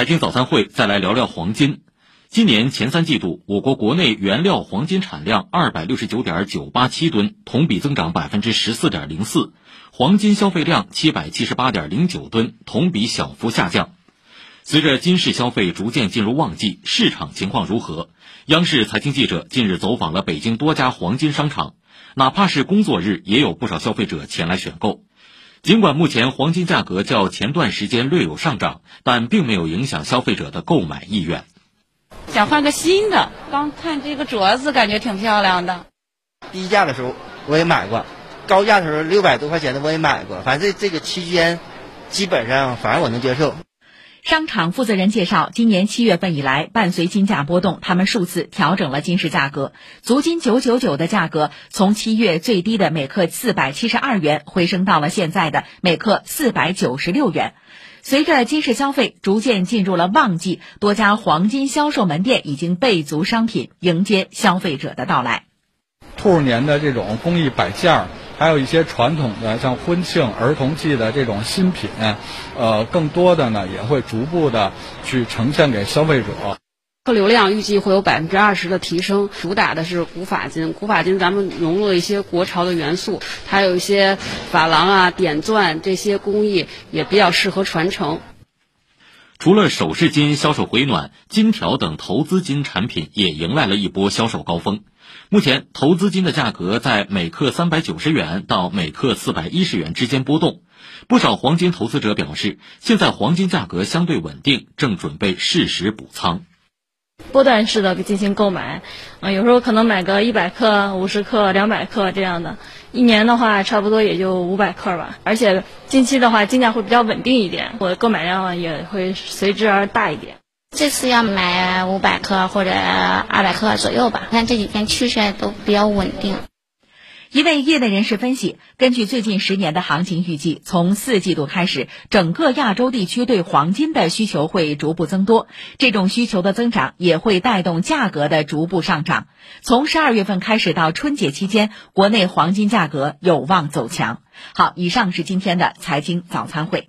财经早餐会再来聊聊黄金。今年前三季度，我国国内原料黄金产量二百六十九点九八七吨，同比增长百分之十四点零四；黄金消费量七百七十八点零九吨，同比小幅下降。随着金市消费逐渐进入旺季，市场情况如何？央视财经记者近日走访了北京多家黄金商场，哪怕是工作日，也有不少消费者前来选购。尽管目前黄金价格较前段时间略有上涨，但并没有影响消费者的购买意愿。想换个新的，刚看这个镯子，感觉挺漂亮的。低价的时候我也买过，高价的时候六百多块钱的我也买过，反正这这个期间，基本上反正我能接受。商场负责人介绍，今年七月份以来，伴随金价波动，他们数次调整了金饰价格。足金九九九的价格从七月最低的每克四百七十二元，回升到了现在的每克四百九十六元。随着金饰消费逐渐进入了旺季，多家黄金销售门店已经备足商品，迎接消费者的到来。兔年的这种工艺摆件，还有一些传统的像婚庆、儿童季的这种新品，呃，更多的呢也会逐步的去呈现给消费者。客流量预计会有百分之二十的提升，主打的是古法金。古法金咱们融入了一些国潮的元素，还有一些珐琅啊、点钻这些工艺也比较适合传承。除了首饰金销售回暖，金条等投资金产品也迎来了一波销售高峰。目前，投资金的价格在每克三百九十元到每克四百一十元之间波动。不少黄金投资者表示，现在黄金价格相对稳定，正准备适时补仓。波段式的进行购买，啊，有时候可能买个一百克、五十克、两百克这样的，一年的话差不多也就五百克吧。而且近期的话，金价会比较稳定一点，我的购买量也会随之而大一点。这次要买五百克或者二百克左右吧，看这几天趋势都比较稳定。一位业内人士分析，根据最近十年的行情预计，从四季度开始，整个亚洲地区对黄金的需求会逐步增多，这种需求的增长也会带动价格的逐步上涨。从十二月份开始到春节期间，国内黄金价格有望走强。好，以上是今天的财经早餐会。